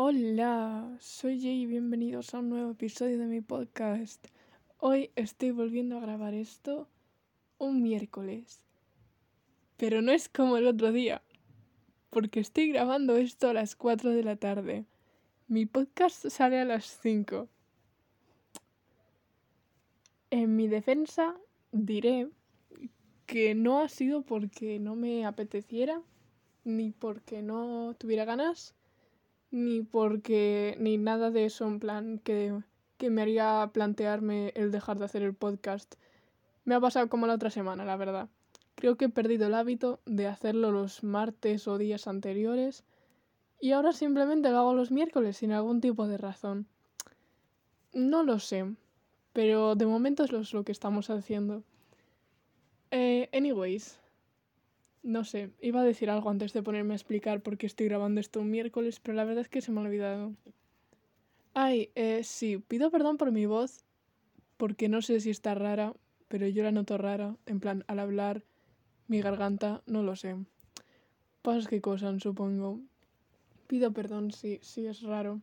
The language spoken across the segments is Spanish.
Hola, soy Jay y bienvenidos a un nuevo episodio de mi podcast. Hoy estoy volviendo a grabar esto un miércoles. Pero no es como el otro día, porque estoy grabando esto a las 4 de la tarde. Mi podcast sale a las 5. En mi defensa diré que no ha sido porque no me apeteciera, ni porque no tuviera ganas, ni porque ni nada de eso en plan que, que me haría plantearme el dejar de hacer el podcast. Me ha pasado como la otra semana, la verdad. Creo que he perdido el hábito de hacerlo los martes o días anteriores y ahora simplemente lo hago los miércoles sin algún tipo de razón. No lo sé, pero de momento es lo que estamos haciendo. Eh, anyways, no sé, iba a decir algo antes de ponerme a explicar por qué estoy grabando esto un miércoles, pero la verdad es que se me ha olvidado. Ay, eh, sí, pido perdón por mi voz, porque no sé si está rara, pero yo la noto rara, en plan, al hablar, mi garganta, no lo sé. Pasas que cosas, supongo. Pido perdón si, si es raro.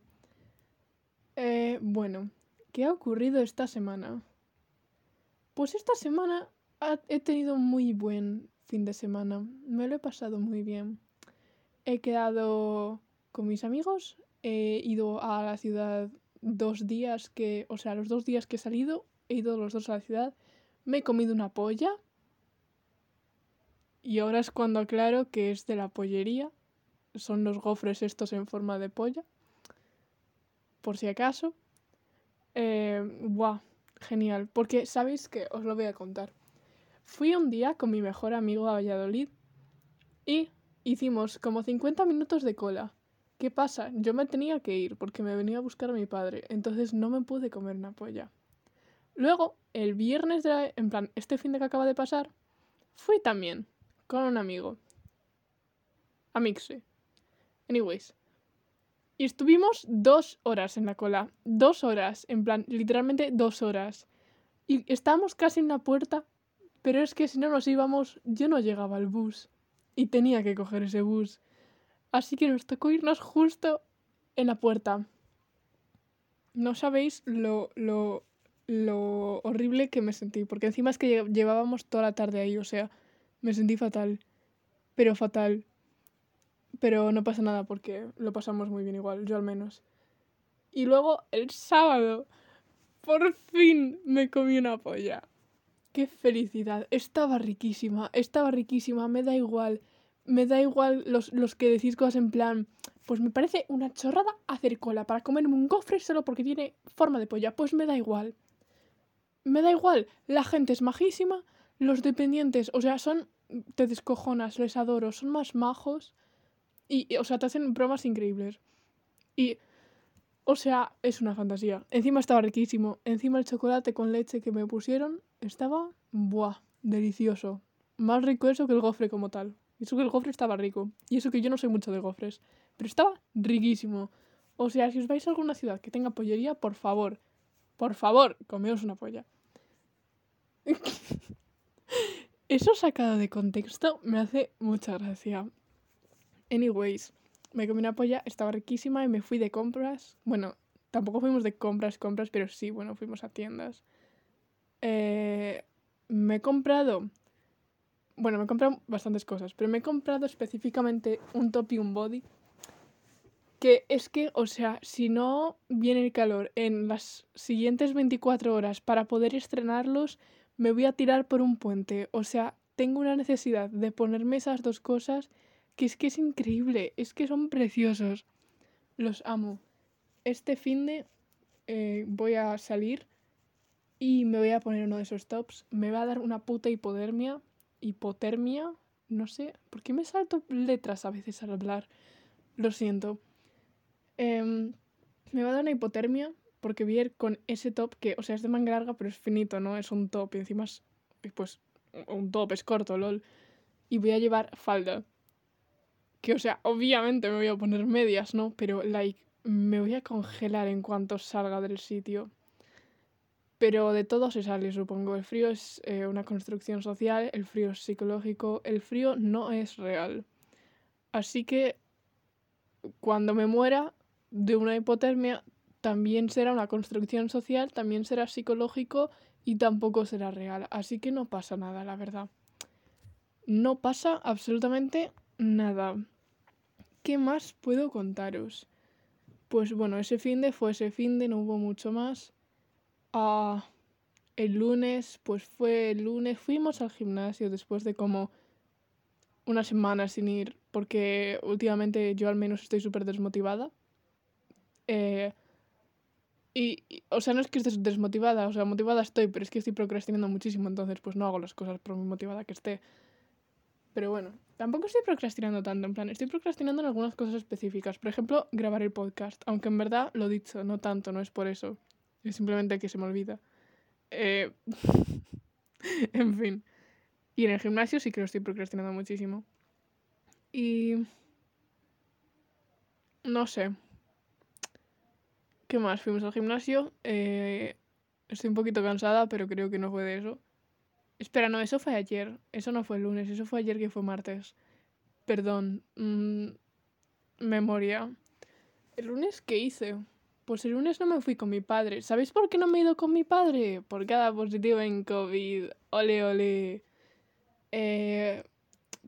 Eh, bueno, ¿qué ha ocurrido esta semana? Pues esta semana he tenido un muy buen fin de semana. Me lo he pasado muy bien. He quedado con mis amigos. He ido a la ciudad dos días que, o sea, los dos días que he salido, he ido los dos a la ciudad. Me he comido una polla. Y ahora es cuando aclaro que es de la pollería. Son los gofres estos en forma de polla. Por si acaso. Eh, genial. Porque sabéis que os lo voy a contar. Fui un día con mi mejor amigo a Valladolid y hicimos como 50 minutos de cola. ¿Qué pasa? Yo me tenía que ir porque me venía a buscar a mi padre, entonces no me pude comer una polla. Luego, el viernes de en plan, este fin de que acaba de pasar, fui también con un amigo. A Mixe. Anyways. Y estuvimos dos horas en la cola. Dos horas. En plan, literalmente dos horas. Y estábamos casi en la puerta pero es que si no nos íbamos, yo no llegaba al bus. Y tenía que coger ese bus. Así que nos tocó irnos justo en la puerta. No sabéis lo, lo, lo horrible que me sentí. Porque encima es que llevábamos toda la tarde ahí. O sea, me sentí fatal. Pero fatal. Pero no pasa nada porque lo pasamos muy bien igual, yo al menos. Y luego el sábado, por fin me comí una polla. Qué felicidad. Estaba riquísima, estaba riquísima, me da igual. Me da igual los, los que decís cosas en plan, pues me parece una chorrada hacer cola para comerme un gofre solo porque tiene forma de polla. Pues me da igual. Me da igual. La gente es majísima. Los dependientes, o sea, son. Te descojonas, les adoro. Son más majos. Y, o sea, te hacen bromas increíbles. Y. O sea, es una fantasía. Encima estaba riquísimo. Encima el chocolate con leche que me pusieron estaba, buah, delicioso. Más rico eso que el gofre como tal. Y eso que el gofre estaba rico. Y eso que yo no soy mucho de gofres. Pero estaba riquísimo. O sea, si os vais a alguna ciudad que tenga pollería, por favor, por favor, comeos una polla. Eso sacado de contexto me hace mucha gracia. Anyways, me comí una polla, estaba riquísima y me fui de compras. Bueno, tampoco fuimos de compras, compras, pero sí, bueno, fuimos a tiendas. Eh, me he comprado. Bueno, me he comprado bastantes cosas, pero me he comprado específicamente un top y un body. Que es que, o sea, si no viene el calor en las siguientes 24 horas para poder estrenarlos, me voy a tirar por un puente. O sea, tengo una necesidad de ponerme esas dos cosas que es que es increíble, es que son preciosos. Los amo. Este fin de eh, voy a salir y me voy a poner uno de esos tops. Me va a dar una puta hipodermia. Hipotermia. No sé. ¿Por qué me salto letras a veces al hablar? Lo siento. Em, me va a dar una hipotermia porque voy a ir con ese top que, o sea, es de manga larga, pero es finito, ¿no? Es un top y encima es, pues, un top, es corto, lol. Y voy a llevar falda. Que, o sea, obviamente me voy a poner medias, ¿no? Pero, like, me voy a congelar en cuanto salga del sitio. Pero de todo se sale, supongo. El frío es eh, una construcción social, el frío es psicológico, el frío no es real. Así que cuando me muera, de una hipotermia también será una construcción social, también será psicológico y tampoco será real. Así que no pasa nada, la verdad. No pasa absolutamente nada. ¿Qué más puedo contaros? Pues bueno, ese fin de fue ese fin de, no hubo mucho más. Ah, el lunes, pues fue el lunes, fuimos al gimnasio después de como una semana sin ir, porque últimamente yo al menos estoy súper desmotivada. Eh, y, o sea, no es que esté desmotivada, o sea, motivada estoy, pero es que estoy procrastinando muchísimo, entonces pues no hago las cosas por muy motivada que esté. Pero bueno, tampoco estoy procrastinando tanto, en plan, estoy procrastinando en algunas cosas específicas. Por ejemplo, grabar el podcast, aunque en verdad lo dicho, no tanto, no es por eso. Es simplemente que se me olvida. Eh... en fin. Y en el gimnasio sí que lo estoy procrastinando muchísimo. Y... No sé. ¿Qué más? Fuimos al gimnasio. Eh, estoy un poquito cansada, pero creo que no fue de eso. Espera, no, eso fue ayer. Eso no fue el lunes, eso fue ayer que fue martes. Perdón. Mm, memoria. ¿El lunes qué hice? Pues el lunes no me fui con mi padre. ¿Sabéis por qué no me he ido con mi padre? Por cada positivo en COVID. Ole, ole. Eh,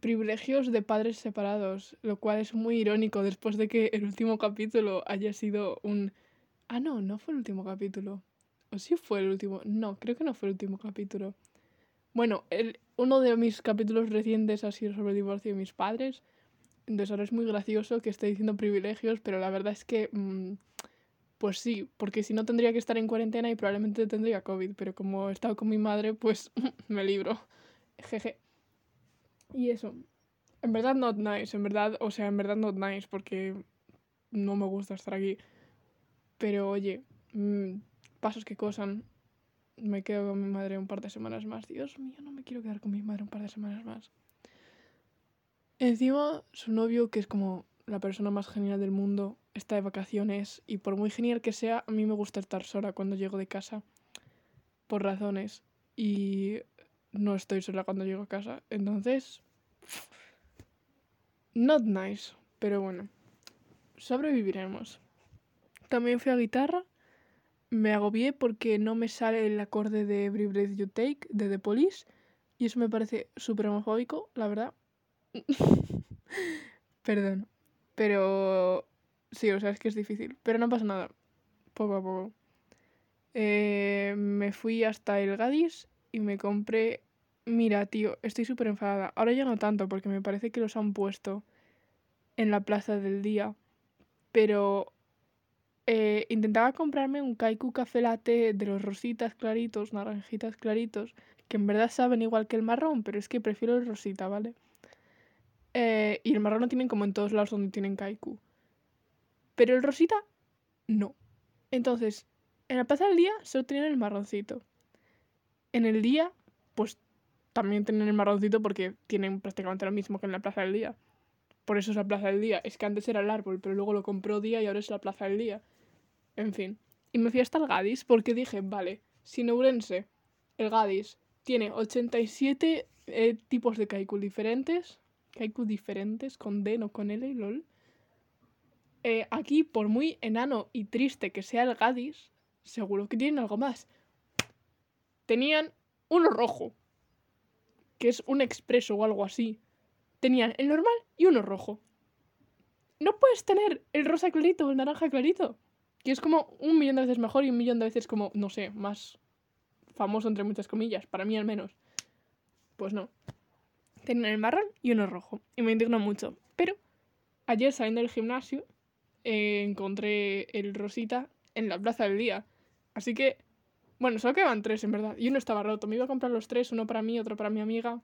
privilegios de padres separados, lo cual es muy irónico después de que el último capítulo haya sido un... Ah, no, no fue el último capítulo. ¿O sí fue el último? No, creo que no fue el último capítulo. Bueno, el, uno de mis capítulos recientes ha sido sobre el divorcio de mis padres. Entonces ahora es muy gracioso que esté diciendo privilegios, pero la verdad es que... Mm, pues sí, porque si no tendría que estar en cuarentena y probablemente tendría COVID, pero como he estado con mi madre, pues me libro. Jeje. Y eso. En verdad not nice, en verdad, o sea, en verdad not nice porque no me gusta estar aquí. Pero oye, mmm, pasos que cosan. Me quedo con mi madre un par de semanas más. Dios mío, no me quiero quedar con mi madre un par de semanas más. Encima, su novio, que es como la persona más genial del mundo, está de vacaciones y por muy genial que sea, a mí me gusta estar sola cuando llego de casa. Por razones. Y no estoy sola cuando llego a casa. Entonces, not nice, pero bueno, sobreviviremos. También fui a guitarra. Me agobié porque no me sale el acorde de Every Breath You Take de The Police. Y eso me parece súper homofóbico, la verdad. Perdón. Pero sí, o sea, es que es difícil. Pero no pasa nada. Poco a poco. Eh, me fui hasta el Gadis y me compré... Mira, tío, estoy súper enfadada. Ahora ya no tanto porque me parece que los han puesto en la plaza del día. Pero eh, intentaba comprarme un Kaiku Café Latte de los rositas claritos, naranjitas claritos, que en verdad saben igual que el marrón, pero es que prefiero el rosita, ¿vale? Eh, y el marrón lo tienen como en todos lados donde tienen Kaiku. Pero el rosita, no. Entonces, en la plaza del día solo tienen el marroncito. En el día, pues también tienen el marroncito porque tienen prácticamente lo mismo que en la plaza del día. Por eso es la plaza del día. Es que antes era el árbol, pero luego lo compró día y ahora es la plaza del día. En fin. Y me fui hasta el Gadis porque dije, vale, si Neurense, el Gadis, tiene 87 eh, tipos de kaiku diferentes. Kaiku diferentes, con D, no con L, lol. Eh, aquí, por muy enano y triste que sea el Gadis, seguro que tienen algo más. Tenían uno rojo, que es un expreso o algo así. Tenían el normal y uno rojo. No puedes tener el rosa clarito o el naranja clarito que es como un millón de veces mejor y un millón de veces como, no sé, más famoso entre muchas comillas, para mí al menos. Pues no. Tienen el marrón y uno rojo. Y me indigno mucho. Pero ayer saliendo del gimnasio eh, encontré el rosita en la plaza del día. Así que, bueno, solo quedaban tres en verdad. Y uno estaba roto. Me iba a comprar los tres, uno para mí, otro para mi amiga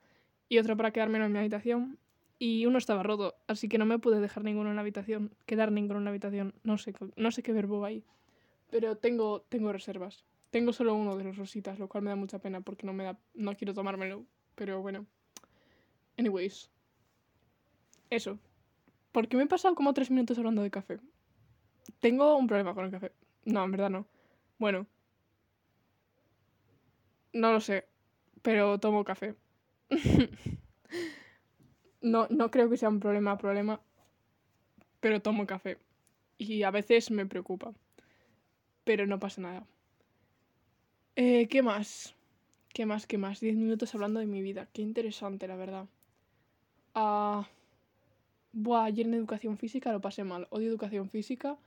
y otro para quedarme en mi habitación y uno estaba roto, así que no me pude dejar ninguno en la habitación, quedar ninguno en la habitación, no sé, no sé qué verbo hay, pero tengo, tengo reservas. Tengo solo uno de los rositas, lo cual me da mucha pena porque no me da, no quiero tomármelo, pero bueno. Anyways. Eso. Porque me he pasado como tres minutos hablando de café. Tengo un problema con el café. No, en verdad no. Bueno. No lo sé. Pero tomo café. No, no creo que sea un problema, problema. Pero tomo café. Y a veces me preocupa. Pero no pasa nada. Eh, ¿Qué más? ¿Qué más? ¿Qué más? Diez minutos hablando de mi vida. Qué interesante, la verdad. Ah. Buah, ayer en educación física lo pasé mal. Odio educación física.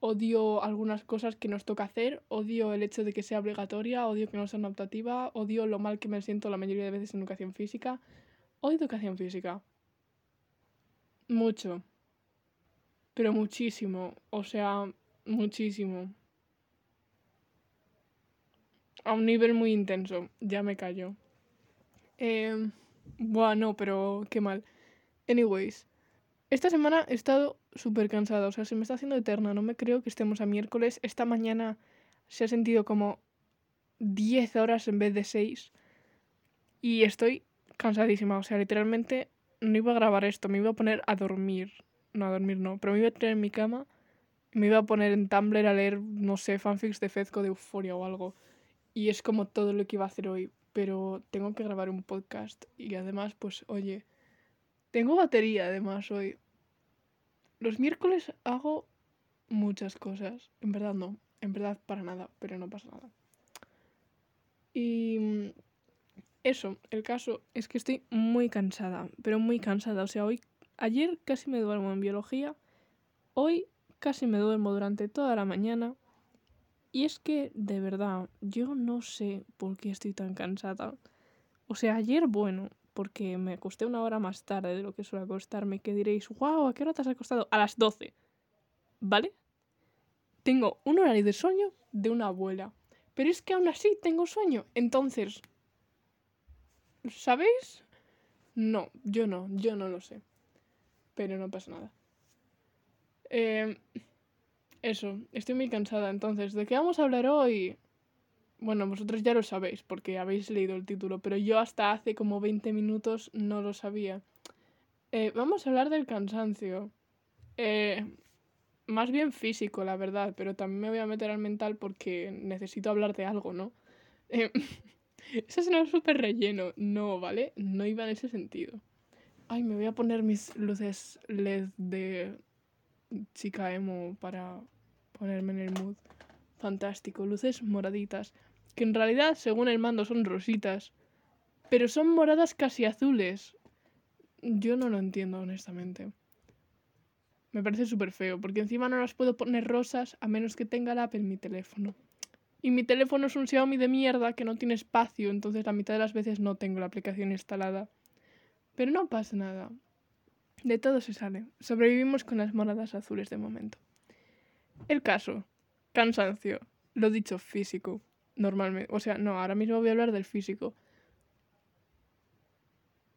Odio algunas cosas que nos toca hacer. Odio el hecho de que sea obligatoria. Odio que no sea optativa. Odio lo mal que me siento la mayoría de veces en educación física. Odio educación física. Mucho. Pero muchísimo. O sea, muchísimo. A un nivel muy intenso. Ya me callo. Eh, bueno, pero qué mal. Anyways. Esta semana he estado súper cansada, o sea, se me está haciendo eterna, no me creo que estemos a miércoles. Esta mañana se ha sentido como 10 horas en vez de 6 y estoy cansadísima, o sea, literalmente no iba a grabar esto, me iba a poner a dormir. No, a dormir no, pero me iba a tener en mi cama me iba a poner en Tumblr a leer, no sé, fanfics de Fezco de Euforia o algo. Y es como todo lo que iba a hacer hoy, pero tengo que grabar un podcast y además, pues, oye tengo batería además hoy. Los miércoles hago muchas cosas. En verdad no. En verdad para nada, pero no pasa nada. Y eso, el caso es que estoy muy cansada, pero muy cansada. O sea, hoy, ayer casi me duermo en biología, hoy casi me duermo durante toda la mañana. Y es que, de verdad, yo no sé por qué estoy tan cansada. O sea, ayer, bueno, porque me acosté una hora más tarde de lo que suele acostarme, que diréis, wow, ¿a qué hora te has acostado? A las 12. ¿Vale? Tengo un horario de sueño de una abuela. Pero es que aún así tengo sueño. Entonces, ¿sabéis? No, yo no, yo no lo sé. Pero no pasa nada. Eh, eso, estoy muy cansada. Entonces, ¿de qué vamos a hablar hoy? Bueno, vosotros ya lo sabéis porque habéis leído el título, pero yo hasta hace como 20 minutos no lo sabía. Eh, vamos a hablar del cansancio. Eh, más bien físico, la verdad, pero también me voy a meter al mental porque necesito hablar de algo, ¿no? Eh, eso suena súper relleno. No, ¿vale? No iba en ese sentido. Ay, me voy a poner mis luces LED de chica emo para ponerme en el mood. Fantástico, luces moraditas que en realidad, según el mando, son rositas, pero son moradas casi azules. Yo no lo entiendo, honestamente. Me parece súper feo, porque encima no las puedo poner rosas a menos que tenga la app en mi teléfono. Y mi teléfono es un Xiaomi de mierda que no tiene espacio, entonces la mitad de las veces no tengo la aplicación instalada. Pero no pasa nada. De todo se sale. Sobrevivimos con las moradas azules de momento. El caso. Cansancio. Lo dicho, físico normalmente. O sea, no, ahora mismo voy a hablar del físico.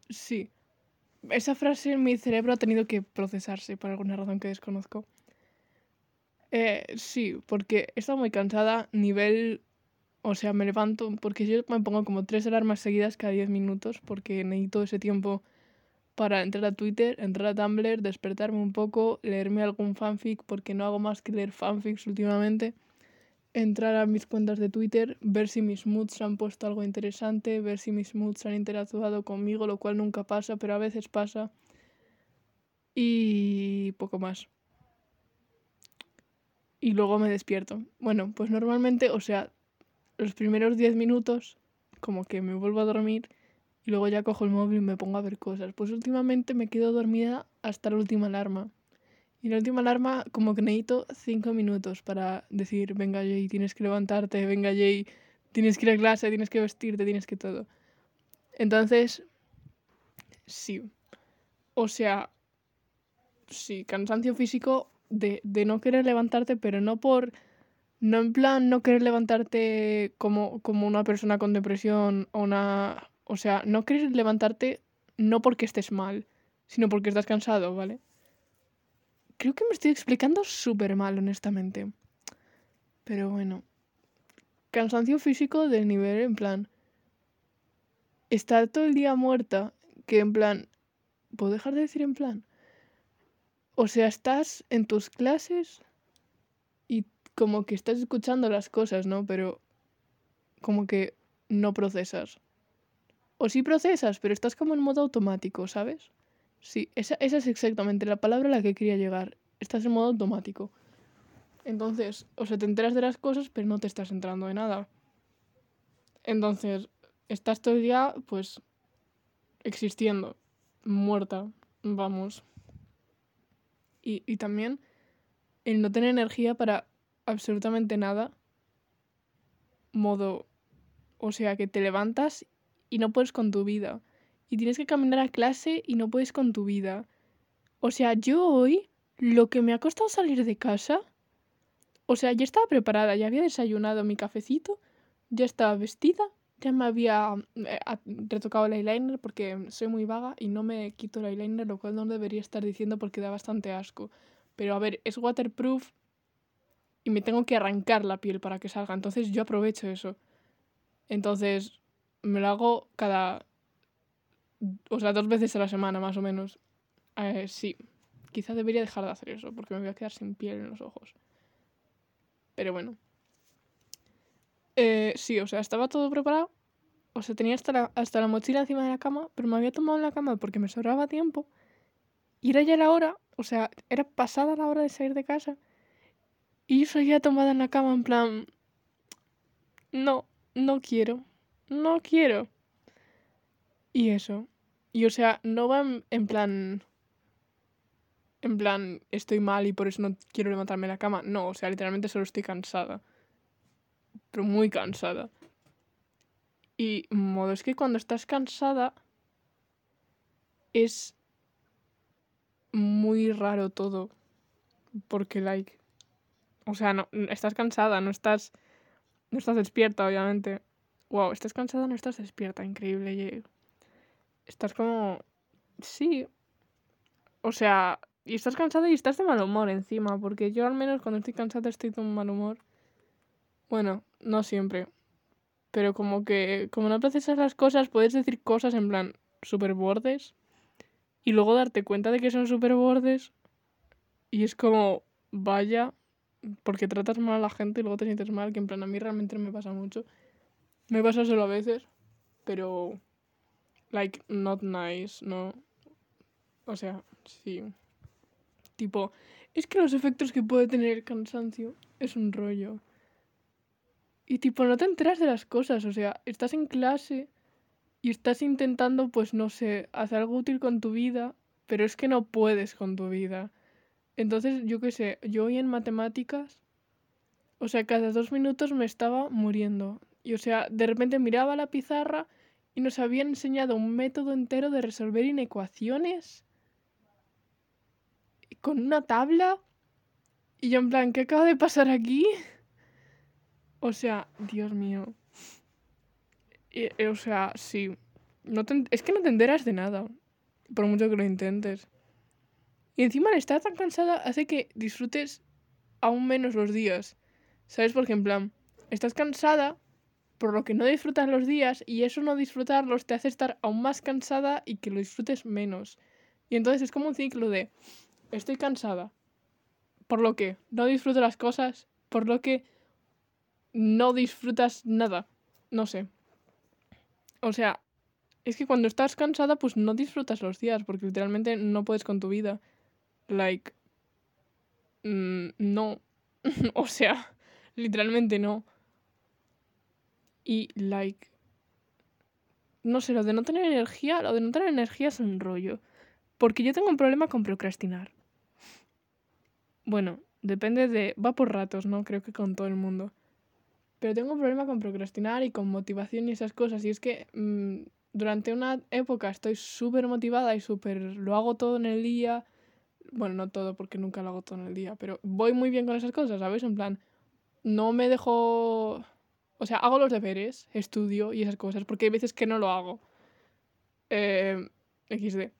Sí. Esa frase en mi cerebro ha tenido que procesarse por alguna razón que desconozco. Eh, sí, porque he muy cansada, nivel... O sea, me levanto, porque yo me pongo como tres alarmas seguidas cada diez minutos, porque necesito ese tiempo para entrar a Twitter, entrar a Tumblr, despertarme un poco, leerme algún fanfic, porque no hago más que leer fanfics últimamente entrar a mis cuentas de Twitter, ver si mis moods han puesto algo interesante, ver si mis moods han interactuado conmigo, lo cual nunca pasa, pero a veces pasa. Y poco más. Y luego me despierto. Bueno, pues normalmente, o sea, los primeros 10 minutos, como que me vuelvo a dormir y luego ya cojo el móvil y me pongo a ver cosas. Pues últimamente me quedo dormida hasta la última alarma. Y la última alarma, como que necesito cinco minutos para decir, venga Jay, tienes que levantarte, venga Jay, tienes que ir a clase, tienes que vestirte, tienes que todo. Entonces, sí. O sea, sí, cansancio físico de, de no querer levantarte, pero no por... No en plan no querer levantarte como, como una persona con depresión o una... O sea, no querer levantarte no porque estés mal, sino porque estás cansado, ¿vale? Creo que me estoy explicando súper mal, honestamente. Pero bueno. Cansancio físico del nivel, en plan. Estar todo el día muerta, que en plan. ¿Puedo dejar de decir en plan? O sea, estás en tus clases y como que estás escuchando las cosas, ¿no? Pero como que no procesas. O sí procesas, pero estás como en modo automático, ¿sabes? Sí, esa, esa es exactamente la palabra a la que quería llegar. estás en modo automático. Entonces, o sea, te enteras de las cosas, pero no te estás enterando de nada. Entonces, estás todo el día, pues, existiendo, muerta, vamos. Y, y también el no tener energía para absolutamente nada. Modo, o sea, que te levantas y no puedes con tu vida. Y tienes que caminar a clase y no puedes con tu vida. O sea, yo hoy, lo que me ha costado salir de casa, o sea, ya estaba preparada, ya había desayunado mi cafecito, ya estaba vestida, ya me había eh, retocado el eyeliner porque soy muy vaga y no me quito el eyeliner, lo cual no debería estar diciendo porque da bastante asco. Pero a ver, es waterproof y me tengo que arrancar la piel para que salga, entonces yo aprovecho eso. Entonces, me lo hago cada... O sea, dos veces a la semana, más o menos. Eh, sí, quizá debería dejar de hacer eso, porque me voy a quedar sin piel en los ojos. Pero bueno. Eh, sí, o sea, estaba todo preparado. O sea, tenía hasta la, hasta la mochila encima de la cama, pero me había tomado en la cama porque me sobraba tiempo. Y era ya la hora, o sea, era pasada la hora de salir de casa. Y yo seguía tomada en la cama en plan... No, no quiero. No quiero. Y eso. Y o sea, no va en, plan... En plan, estoy mal y por eso no quiero levantarme de la cama. No, o sea, literalmente solo estoy cansada. Pero muy cansada. Y modo, es que cuando estás cansada es muy raro todo. Porque, like. O sea, no, estás cansada, no estás. No estás despierta, obviamente. Wow, estás cansada, no estás despierta, increíble. Estás como. Sí. O sea, y estás cansada y estás de mal humor encima, porque yo al menos cuando estoy cansada estoy de un mal humor. Bueno, no siempre. Pero como que, como no procesas las cosas, puedes decir cosas en plan super bordes y luego darte cuenta de que son súper bordes y es como, vaya, porque tratas mal a la gente y luego te sientes mal, que en plan a mí realmente no me pasa mucho. Me pasa solo a veces, pero, like, not nice, ¿no? O sea, sí. Tipo, es que los efectos que puede tener el cansancio es un rollo. Y tipo, no te enteras de las cosas, o sea, estás en clase y estás intentando, pues no sé, hacer algo útil con tu vida, pero es que no puedes con tu vida. Entonces, yo qué sé, yo hoy en matemáticas, o sea, cada dos minutos me estaba muriendo. Y o sea, de repente miraba la pizarra y nos habían enseñado un método entero de resolver inecuaciones con una tabla. Y yo en plan, ¿qué acaba de pasar aquí? O sea, Dios mío. Eh, o sea, sí. No es que no te enteras de nada. Por mucho que lo intentes. Y encima el estar tan cansada hace que disfrutes aún menos los días. ¿Sabes? Porque en plan, estás cansada, por lo que no disfrutas los días, y eso no disfrutarlos te hace estar aún más cansada y que lo disfrutes menos. Y entonces es como un ciclo de, estoy cansada, por lo que no disfruto las cosas, por lo que no disfrutas nada. No sé. O sea, es que cuando estás cansada, pues no disfrutas los días, porque literalmente no puedes con tu vida. Like. Mm, no. o sea, literalmente no. Y, like. No sé, lo de no tener energía, lo de no tener energía es un rollo. Porque yo tengo un problema con procrastinar. Bueno, depende de. Va por ratos, ¿no? Creo que con todo el mundo. Pero tengo un problema con procrastinar y con motivación y esas cosas. Y es que mm, durante una época estoy súper motivada y súper... Lo hago todo en el día. Bueno, no todo porque nunca lo hago todo en el día. Pero voy muy bien con esas cosas, ¿sabes? En plan, no me dejo... O sea, hago los deberes, estudio y esas cosas. Porque hay veces que no lo hago. Eh, XD.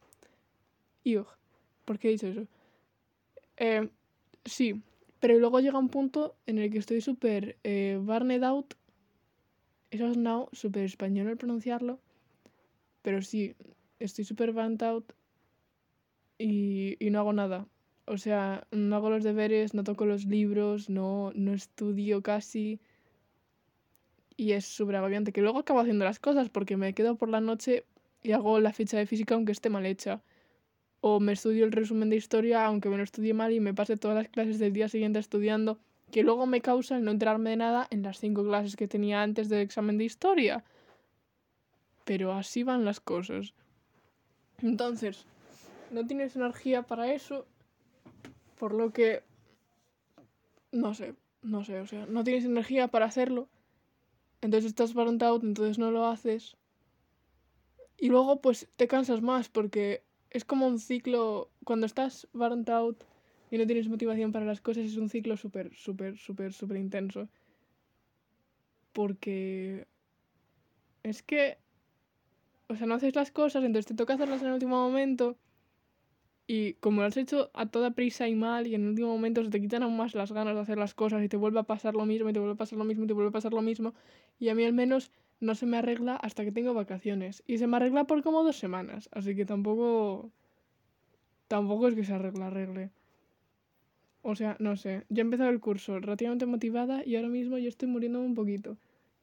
Y, ¿por qué he dicho eso? Eh, sí, pero luego llega un punto en el que estoy súper eh, barned out. Eso es now, súper español al pronunciarlo. Pero sí, estoy súper burnt out y, y no hago nada. O sea, no hago los deberes, no toco los libros, no, no estudio casi. Y es súper agobiante. Que luego acabo haciendo las cosas porque me quedo por la noche y hago la ficha de física aunque esté mal hecha. o me estudio el resumen de historia, aunque me lo estudie mal y me pase todas las clases del día siguiente estudiando, que luego me causa el no enterarme de nada en las cinco clases que tenía antes del examen de historia. Pero así van las cosas. Entonces, no tienes energía para eso, por lo que... No sé, no sé, o sea, no tienes energía para hacerlo, entonces estás burnt out, entonces no lo haces. Y luego pues te cansas más porque es como un ciclo, cuando estás burnt out y no tienes motivación para las cosas, es un ciclo súper, súper, súper, súper intenso. Porque es que, o sea, no haces las cosas, entonces te toca hacerlas en el último momento. Y como lo has hecho a toda prisa y mal, y en el último momento se te quitan aún más las ganas de hacer las cosas y te vuelve a pasar lo mismo, y te vuelve a pasar lo mismo, y te vuelve a pasar lo mismo. Y a mí al menos no se me arregla hasta que tengo vacaciones. Y se me arregla por como dos semanas. Así que tampoco. Tampoco es que se arregle, arregle. O sea, no sé. Yo he empezado el curso relativamente motivada y ahora mismo yo estoy muriendo un poquito.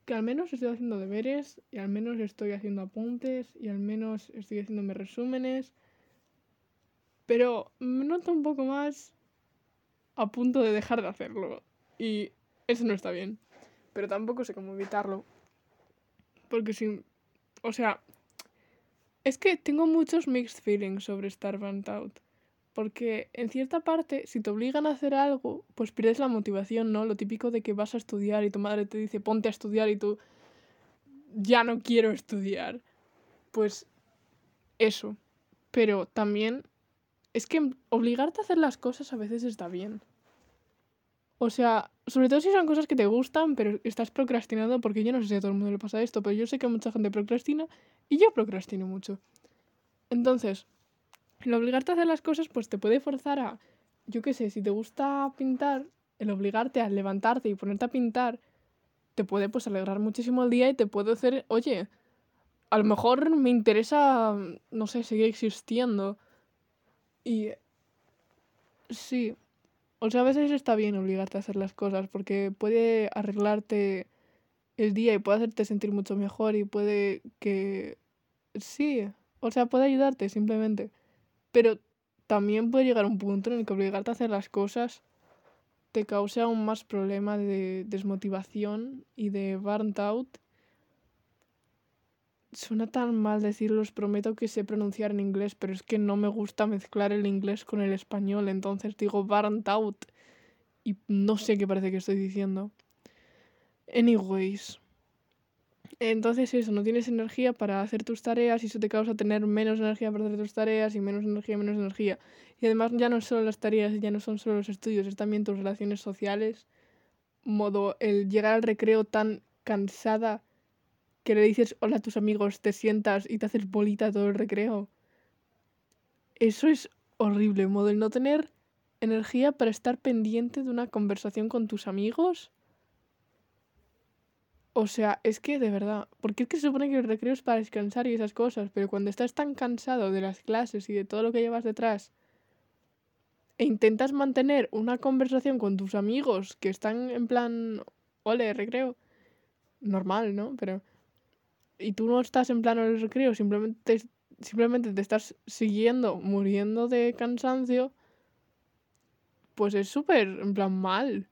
Que al menos estoy haciendo deberes y al menos estoy haciendo apuntes y al menos estoy haciendo mis resúmenes. Pero me noto un poco más a punto de dejar de hacerlo. Y eso no está bien. Pero tampoco sé cómo evitarlo. Porque si. O sea. Es que tengo muchos mixed feelings sobre estar burnt out. Porque en cierta parte, si te obligan a hacer algo, pues pierdes la motivación, ¿no? Lo típico de que vas a estudiar y tu madre te dice ponte a estudiar y tú ya no quiero estudiar. Pues eso. Pero también es que obligarte a hacer las cosas a veces está bien. O sea, sobre todo si son cosas que te gustan, pero estás procrastinando, porque yo no sé si a todo el mundo le pasa esto, pero yo sé que mucha gente procrastina y yo procrastino mucho. Entonces, el obligarte a hacer las cosas, pues te puede forzar a, yo qué sé, si te gusta pintar, el obligarte a levantarte y ponerte a pintar, te puede pues alegrar muchísimo el día y te puede hacer, oye, a lo mejor me interesa, no sé, seguir existiendo. Y sí, o sea, a veces está bien obligarte a hacer las cosas porque puede arreglarte el día y puede hacerte sentir mucho mejor y puede que... Sí, o sea, puede ayudarte simplemente. Pero también puede llegar un punto en el que obligarte a hacer las cosas te cause aún más problema de desmotivación y de burnt out Suena tan mal decirlo, os prometo que sé pronunciar en inglés, pero es que no me gusta mezclar el inglés con el español, entonces digo burnt out y no sé qué parece que estoy diciendo. Anyways. Entonces eso, no tienes energía para hacer tus tareas y eso te causa tener menos energía para hacer tus tareas y menos energía, menos energía. Y además ya no es solo las tareas, ya no son solo los estudios, es también tus relaciones sociales. Modo, el llegar al recreo tan cansada que le dices hola a tus amigos, te sientas y te haces bolita todo el recreo. Eso es horrible, modo el no tener energía para estar pendiente de una conversación con tus amigos. O sea, es que de verdad, porque es que se supone que el recreo es para descansar y esas cosas, pero cuando estás tan cansado de las clases y de todo lo que llevas detrás, e intentas mantener una conversación con tus amigos que están en plan, ole, recreo, normal, ¿no? Pero y tú no estás en plano del recreo, simplemente, simplemente te estás siguiendo, muriendo de cansancio, pues es súper, en plan, mal.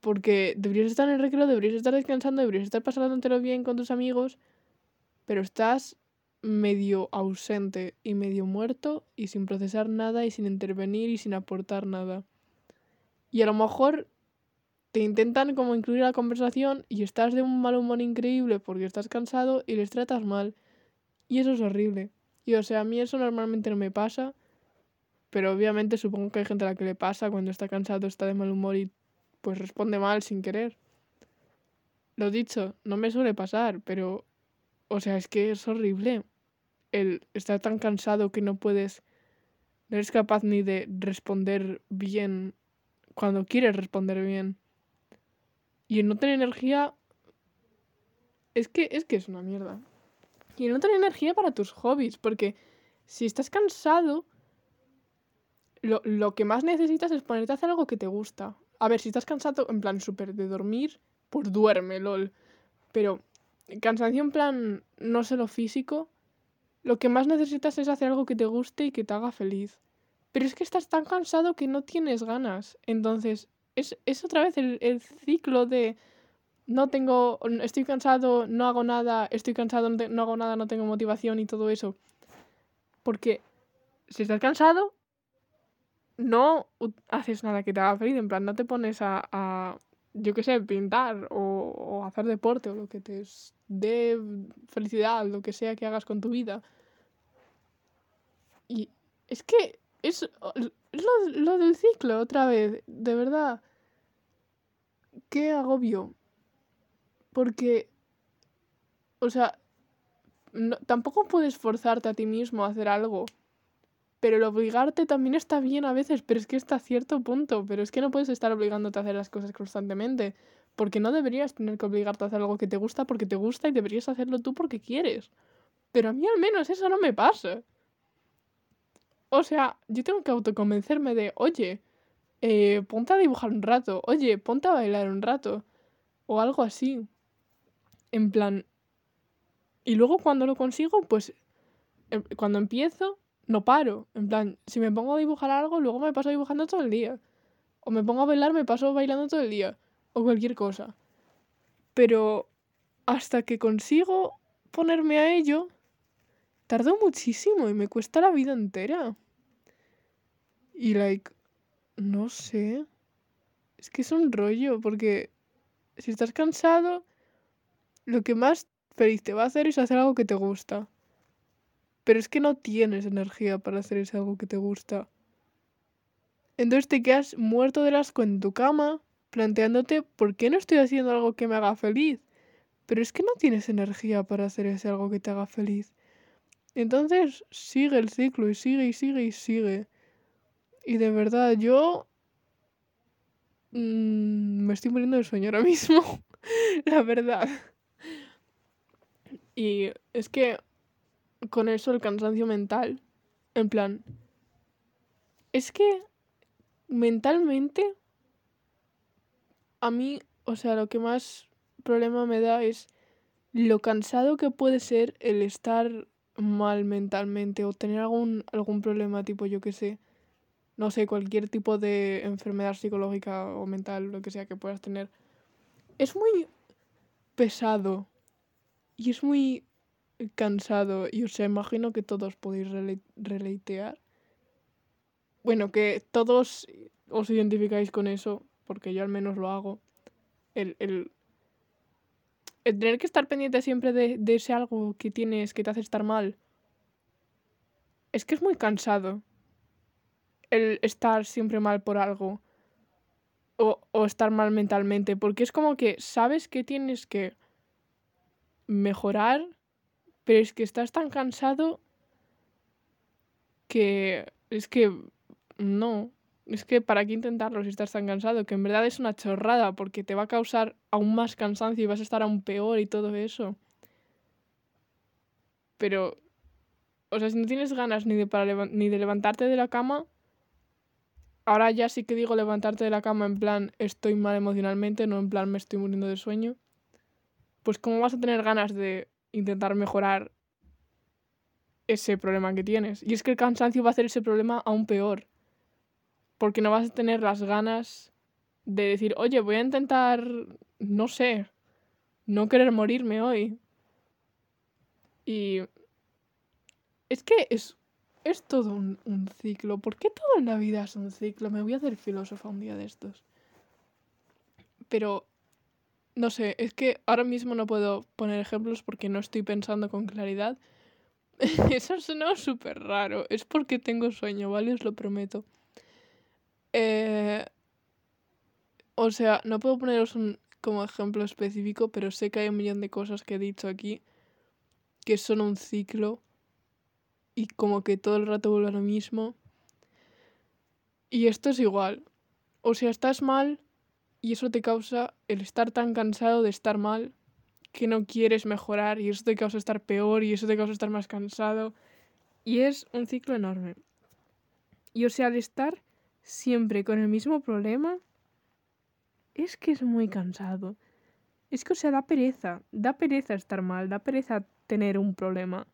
Porque deberías estar en el recreo, deberías estar descansando, deberías estar pasándotelo bien con tus amigos, pero estás medio ausente y medio muerto y sin procesar nada y sin intervenir y sin aportar nada. Y a lo mejor te intentan como incluir la conversación y estás de un mal humor increíble porque estás cansado y les tratas mal. Y eso es horrible. Y o sea, a mí eso normalmente no me pasa, pero obviamente supongo que hay gente a la que le pasa cuando está cansado, está de mal humor y pues responde mal sin querer. Lo dicho, no me suele pasar, pero o sea, es que es horrible el estar tan cansado que no puedes no eres capaz ni de responder bien cuando quieres responder bien. Y el no tener energía. Es que, es que es una mierda. Y el no tener energía para tus hobbies. Porque si estás cansado. Lo, lo que más necesitas es ponerte a hacer algo que te gusta. A ver, si estás cansado, en plan súper de dormir, pues duerme, lol. Pero cansancio en plan no solo físico, lo que más necesitas es hacer algo que te guste y que te haga feliz. Pero es que estás tan cansado que no tienes ganas. Entonces, es, es otra vez el, el, ciclo de no tengo, estoy cansado, no hago nada, estoy cansado, no, no hago nada, no tengo motivación y todo eso. Porque si estás cansado, no haces nada que te haga feliz. En plan, no te pones a, a yo qué sé, pintar o, o, hacer deporte o lo que te dé felicidad, lo que sea que hagas con tu vida. Y es que es lo, lo del ciclo otra vez, de verdad. Qué agobio. Porque, o sea, tampoco puedes forzarte a ti mismo a hacer algo. Pero el obligarte también está bien a veces, pero es que está a cierto punto. Pero es que no puedes estar obligándote a hacer las cosas constantemente. Porque no deberías tener que obligarte a hacer algo que te gusta porque te gusta y deberías hacerlo tú porque quieres. Pero a mí al menos eso no me pasa. O sea, yo tengo que autoconvencerme de, oye, eh, ponte a dibujar un rato, oye, ponte a bailar un rato. O algo así. En plan... Y luego cuando lo consigo, pues... Em, cuando empiezo, no paro. En plan, si me pongo a dibujar algo, luego me paso dibujando todo el día. O me pongo a bailar, me paso bailando todo el día. O cualquier cosa. Pero hasta que consigo ponerme a ello, tardo muchísimo y me cuesta la vida entera. Y like, no sé. Es que es un rollo, porque si estás cansado, lo que más feliz te va a hacer es hacer algo que te gusta. Pero es que no tienes energía para hacer ese algo que te gusta. Entonces te quedas muerto de asco en tu cama, planteándote por qué no estoy haciendo algo que me haga feliz. Pero es que no tienes energía para hacer ese algo que te haga feliz. Entonces sigue el ciclo y sigue y sigue y sigue. Y de verdad, yo mmm, me estoy muriendo de sueño ahora mismo. La verdad. Y es que con eso el cansancio mental, en plan, es que mentalmente a mí, o sea, lo que más problema me da es lo cansado que puede ser el estar mal mentalmente o tener algún, algún problema tipo, yo que sé, no sé, cualquier tipo de enfermedad psicológica o mental, lo que sea que puedas tener. Es muy pesado y es muy cansado y os imagino que todos podéis releitear. Bueno, que todos os identificáis con eso, porque yo al menos lo hago. El, el, el tener que estar pendiente siempre de, de ese algo que tienes que te hace estar mal. Es que es muy cansado. El estar siempre mal por algo. O, o estar mal mentalmente. Porque es como que sabes que tienes que mejorar, pero es que estás tan cansado que es que no, es que para qué intentarlo si estás tan cansado, que en verdad es una chorrada porque te va a causar aún más cansancio y vas a estar aún peor y todo eso. Pero, o sea, si no tienes ganas ni de, para ni de levantarte de la cama, ahora ya sí que digo levantarte de la cama en plan estoy mal emocionalmente, no en plan me estoy muriendo de sueño pues cómo vas a tener ganas de intentar mejorar ese problema que tienes. Y es que el cansancio va a hacer ese problema aún peor. Porque no vas a tener las ganas de decir, oye, voy a intentar, no sé, no querer morirme hoy. Y es que es, es todo un, un ciclo. ¿Por qué todo en la vida es un ciclo? Me voy a hacer filósofa un día de estos. Pero no sé, es que ahora mismo no puedo poner ejemplos porque no estoy pensando con claridad. Eso suena súper raro. Es porque tengo sueño, ¿vale? Os lo prometo. Eh, o sea, no puedo poneros un como ejemplo específico, pero sé que hay un millón de cosas que he dicho aquí que son un ciclo y como que todo el rato vuelve a lo mismo. Y esto es igual. O sea, estás mal, y eso te causa el estar tan cansado de estar mal que no quieres mejorar y eso te causa estar peor y eso te causa estar más cansado. Y es un ciclo enorme. Y o sea, al estar siempre con el mismo problema, es que es muy cansado. Es que, o sea, da pereza, da pereza estar mal, da pereza tener un problema.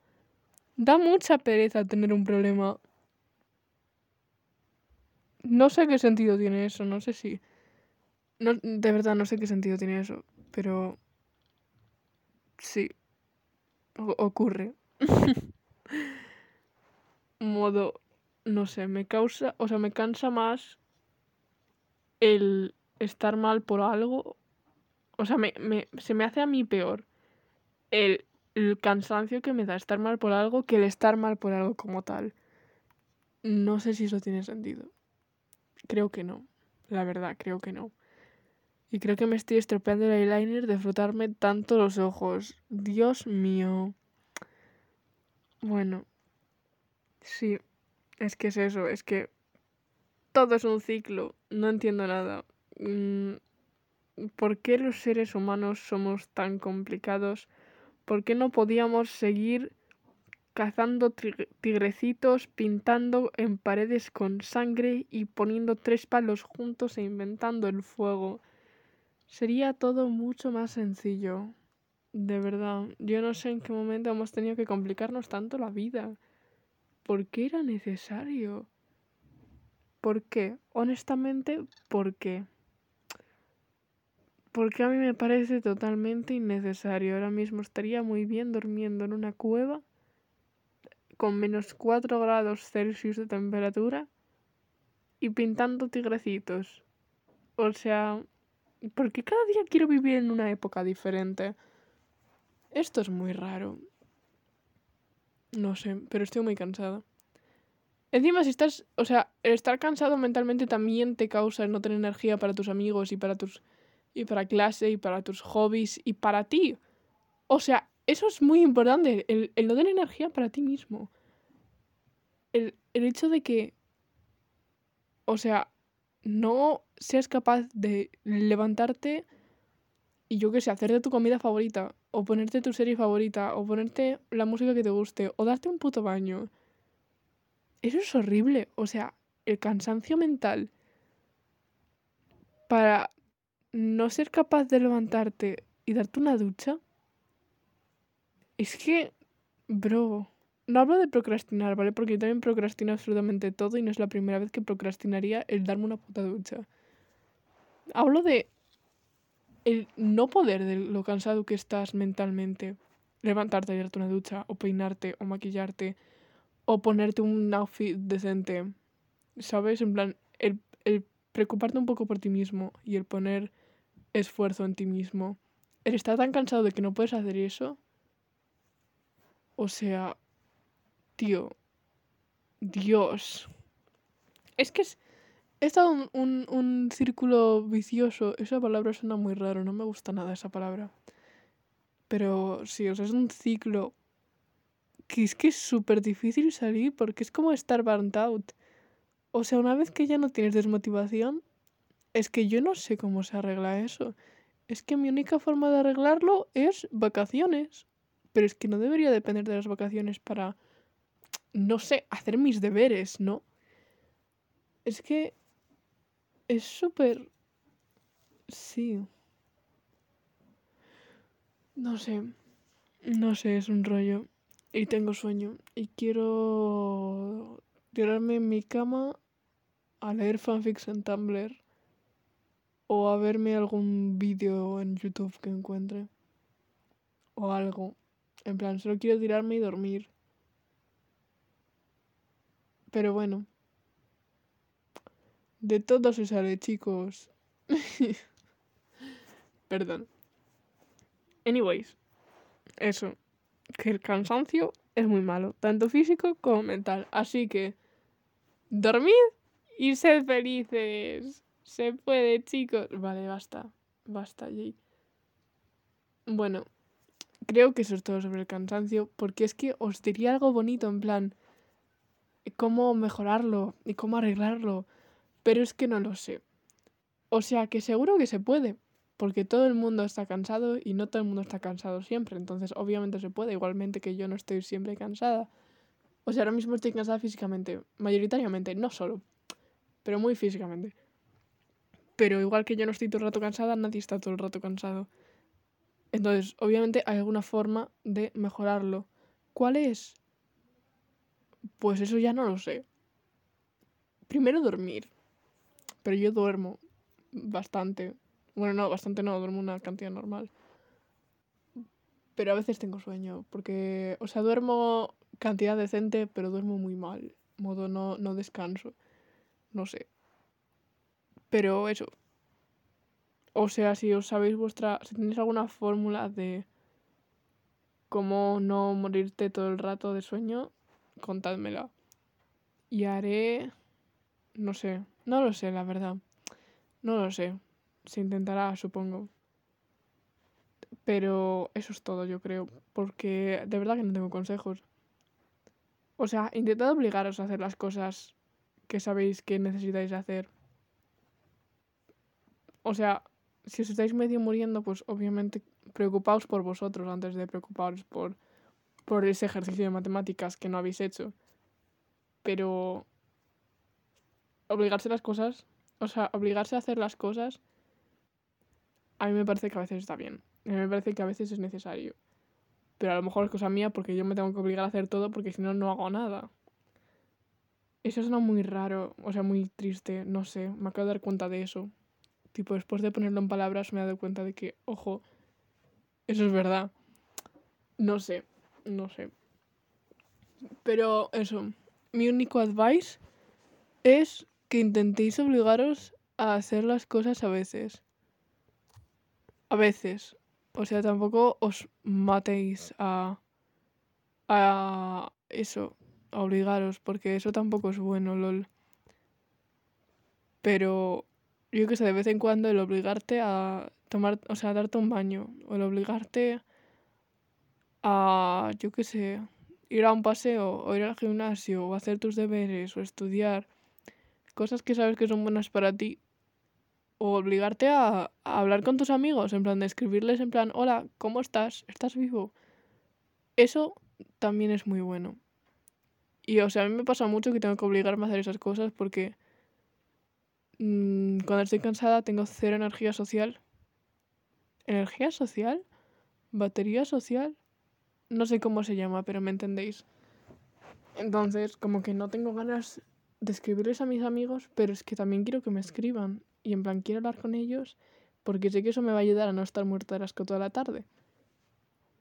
Da mucha pereza tener un problema. No sé qué sentido tiene eso, no sé si... No, de verdad, no sé qué sentido tiene eso, pero... Sí. ocurre. Modo... No sé, me causa... O sea, me cansa más el estar mal por algo. O sea, me, se me hace a mí peor el, el cansancio que me da estar mal por algo que el estar mal por algo como tal. No sé si eso tiene sentido. Creo que no. La verdad, creo que no. Y creo que me estoy estropeando el eyeliner de frotarme tanto los ojos. Dios mío. Bueno. Sí. Es que es eso. Es que todo es un ciclo. No entiendo nada. Mm, ¿Por qué los seres humanos somos tan complicados? ¿Por qué no podíamos seguir cazando tigrecitos, pintando en paredes con sangre y poniendo tres palos juntos e inventando el fuego. Sería todo mucho más sencillo. De verdad, yo no sé en qué momento hemos tenido que complicarnos tanto la vida. ¿Por qué era necesario? ¿Por qué? Honestamente, ¿por qué? Porque a mí me parece totalmente innecesario. Ahora mismo estaría muy bien durmiendo en una cueva con menos 4 grados Celsius de temperatura y pintando tigrecitos. O sea, porque cada día quiero vivir en una época diferente. Esto es muy raro. No sé, pero estoy muy cansada. Encima, si estás. O sea, el estar cansado mentalmente también te causa no tener energía para tus amigos y para tus. y para clase y para tus hobbies y para ti. O sea, eso es muy importante, el, no tener energía para ti mismo. El, el hecho de que, o sea, no seas capaz de levantarte y yo qué sé, hacerte tu comida favorita, o ponerte tu serie favorita, o ponerte la música que te guste, o darte un puto baño. Eso es horrible. O sea, el cansancio mental para no ser capaz de levantarte y darte una ducha es que, bro, no hablo de procrastinar, ¿vale? Porque yo también procrastino absolutamente todo y no es la primera vez que procrastinaría el darme una puta ducha. Hablo de el no poder de lo cansado que estás mentalmente. Levantarte y darte una ducha, o peinarte, o maquillarte, o ponerte un outfit decente. ¿Sabes? En plan, el, el preocuparte un poco por ti mismo y el poner esfuerzo en ti mismo. El estar tan cansado de que no puedes hacer eso o sea, tío, Dios. Es que es, estado un, un, un, círculo vicioso. Esa palabra suena muy raro, no me gusta nada esa palabra. Pero sí, o sea, es un ciclo que es que es súper difícil salir porque es como estar burnt out. O sea, una vez que ya no tienes desmotivación, es que yo no sé cómo se arregla eso. Es que mi única forma de arreglarlo es vacaciones. Pero es que no debería depender de las vacaciones para, no sé, hacer mis deberes, ¿no? Es que es súper... Sí. No sé. No sé, es un rollo. Y tengo sueño. Y quiero tirarme en mi cama a leer fanfics en Tumblr. O a verme algún vídeo en YouTube que encuentre. O algo. En plan, solo quiero tirarme y dormir. Pero bueno. De todo se sale, chicos. Perdón. Anyways. Eso. Que el cansancio es muy malo. Tanto físico como mental. Así que... Dormid y sed felices. Se puede, chicos. Vale, basta. Basta, Jay. Bueno, creo que eso es todo sobre el cansancio, porque es que os diría algo bonito, en plan, cómo mejorarlo y cómo arreglarlo, pero es que no lo sé. O sea, que seguro que se puede, porque todo el mundo está cansado y no todo el mundo está cansado siempre, entonces obviamente se puede, igualmente que yo no estoy siempre cansada. O sea, ahora mismo estoy cansada físicamente, mayoritariamente, no solo, pero muy físicamente. Pero igual que yo no estoy todo el rato cansada, nadie está todo el rato cansado. Entonces, obviamente hay alguna forma de mejorarlo. ¿Cuál es? Pues eso ya no lo sé. Primero dormir. Pero yo duermo bastante. Bueno, no, bastante no, duermo una cantidad normal. Pero a veces tengo sueño, porque, o sea, duermo cantidad decente, pero duermo muy mal. Modo no, no descanso. No sé. Pero eso. O sea, si os sabéis vuestra. Si tenéis alguna fórmula de cómo no morirte todo el rato de sueño, contádmela. Y haré. No sé. No lo sé, la verdad. No lo sé. Se intentará, supongo. Pero eso es todo, yo creo. Porque de verdad que no tengo consejos. O sea, intentad obligaros a hacer las cosas que sabéis que necesitáis hacer. O sea, si os estáis medio muriendo, pues obviamente preocupaos por vosotros antes de preocuparos por, por ese ejercicio de matemáticas que no habéis hecho. Pero obligarse a las cosas, o sea, obligarse a hacer las cosas, a mí me parece que a veces está bien. A mí me parece que a veces es necesario. Pero a lo mejor es cosa mía porque yo me tengo que obligar a hacer todo porque si no, no hago nada. Eso suena muy raro, o sea, muy triste, no sé, me acabo de dar cuenta de eso. Tipo, después de ponerlo en palabras me he dado cuenta de que, ojo, eso es verdad. No sé, no sé. Pero eso, mi único advice es que intentéis obligaros a hacer las cosas a veces. A veces. O sea, tampoco os matéis a, a eso, a obligaros, porque eso tampoco es bueno, lol. Pero yo que sé, de vez en cuando el obligarte a tomar, o sea, a darte un baño, o el obligarte a, yo que sé, ir a un paseo, o ir al gimnasio, o hacer tus deberes, o estudiar, cosas que sabes que son buenas para ti, o obligarte a, hablar con tus amigos, en plan de escribirles en plan, hola, ¿cómo estás? ¿Estás vivo? Eso también es muy bueno. Y o sea, a mí me pasa mucho que tengo que obligarme a hacer esas cosas porque mm, cuando estoy cansada tengo cero energía social. ¿Energía social? ¿Batería social? No sé cómo se llama, pero me entendéis. Entonces, como que no tengo ganas de escribirles a mis amigos, pero es que también quiero que me escriban y en plan quiero hablar con ellos porque sé que eso me va a ayudar a no estar muerta de asco toda la tarde.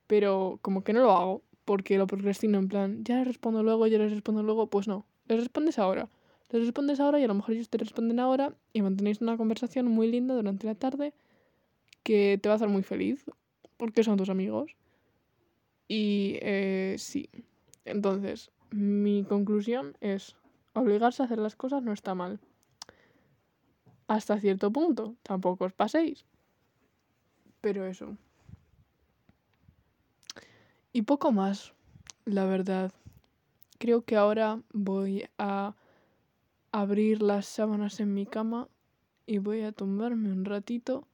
Pero como que no lo hago porque lo procrastino en plan, ya les respondo luego, ya les respondo luego, pues no, les respondes ahora. Les respondes ahora y a lo mejor ellos te responden ahora y mantenéis una conversación muy linda durante la tarde que te va a hacer muy feliz porque son tus amigos. Y eh, sí, entonces mi conclusión es, obligarse a hacer las cosas no está mal hasta cierto punto. Tampoco os paséis. Pero eso. Y poco más, la verdad. Creo que ahora voy a abrir las sábanas en mi cama y voy a tumbarme un ratito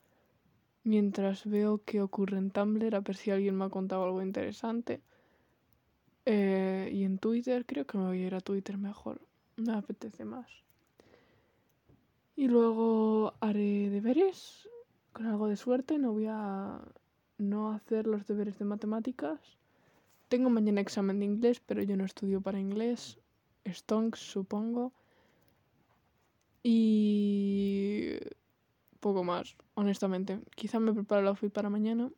mientras veo qué ocurre en Tumblr, a ver si alguien me ha contado algo interesante. Eh, y en Twitter, creo que me voy a ir a Twitter mejor. Me apetece más. Y luego haré deberes con algo de suerte. No voy a no hacer los deberes de matemáticas. Tengo mañana examen de inglés, pero yo no estudio para inglés. Stonks, supongo. Y poco más, honestamente. Quizá me preparo el outfit para mañana,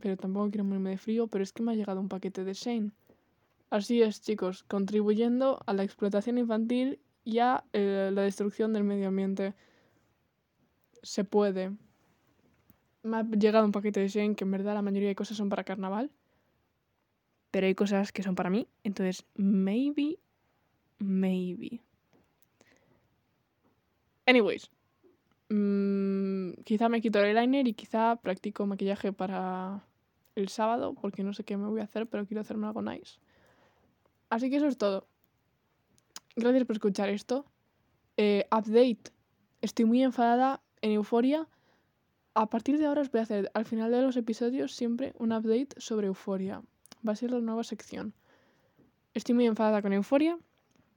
pero tampoco quiero morirme de frío. Pero es que me ha llegado un paquete de Shane. Así es, chicos, contribuyendo a la explotación infantil y a eh, la destrucción del medio ambiente. Se puede. Me ha llegado un paquete de Shane que en verdad la mayoría de cosas son para carnaval. Pero hay cosas que son para mí. Entonces, maybe, maybe. Anyways. Mm, quizá me quito el eyeliner y quizá practico maquillaje para el sábado. Porque no sé qué me voy a hacer, pero quiero hacerme algo nice. Así que eso es todo. Gracias por escuchar esto. Eh, update. Estoy muy enfadada en Euforia. A partir de ahora os voy a hacer al final de los episodios siempre un update sobre Euforia. Va a ser la nueva sección. Estoy muy enfadada con Euforia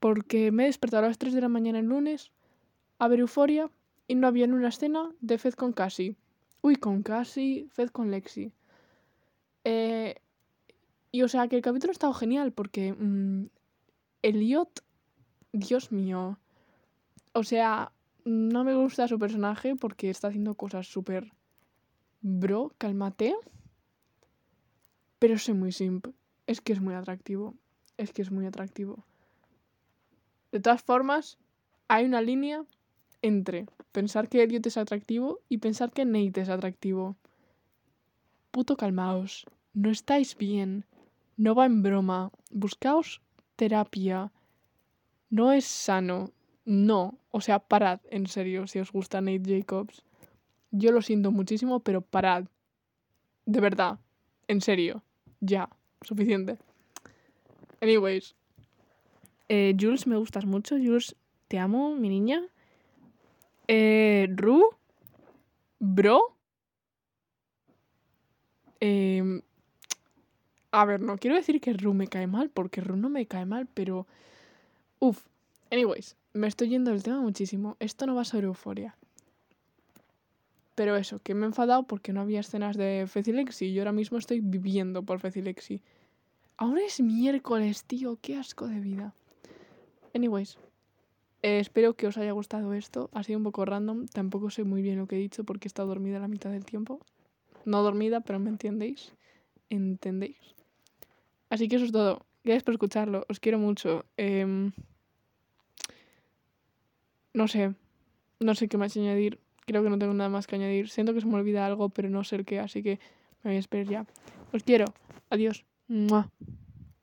porque me he despertado a las 3 de la mañana el lunes a ver Euforia y no había ni una escena de Fed con Cassie. Uy, con Cassie, Fed con Lexi. Eh, y o sea que el capítulo ha estado genial porque mm, Elliot, Dios mío. O sea, no me gusta su personaje porque está haciendo cosas súper... Bro, cálmate. Pero soy muy simp. Es que es muy atractivo. Es que es muy atractivo. De todas formas, hay una línea entre pensar que Elliot es atractivo y pensar que Nate es atractivo. Puto calmaos. No estáis bien. No va en broma. Buscaos terapia. No es sano. No. O sea, parad, en serio, si os gusta Nate Jacobs. Yo lo siento muchísimo, pero parad. De verdad. En serio. Ya. Suficiente. Anyways. Eh, Jules, me gustas mucho. Jules, te amo, mi niña. Eh, Ru. Bro. Em, a ver, no quiero decir que Ru me cae mal, porque Ru no me cae mal, pero... Uf. Anyways, me estoy yendo del tema muchísimo. Esto no va sobre euforia. Pero eso, que me he enfadado porque no había escenas de Fecilexi. Yo ahora mismo estoy viviendo por Fecilexi. Ahora es miércoles, tío. Qué asco de vida. Anyways, eh, espero que os haya gustado esto. Ha sido un poco random. Tampoco sé muy bien lo que he dicho porque he estado dormida la mitad del tiempo. No dormida, pero me entendéis. ¿Entendéis? Así que eso es todo. Gracias por escucharlo. Os quiero mucho. Em, no sé. No sé qué más añadir. Creo que no tengo nada más que añadir. Siento que se me olvida algo, pero no sé el qué. Así que me voy a esperar ya. Os quiero. Adiós. Mua.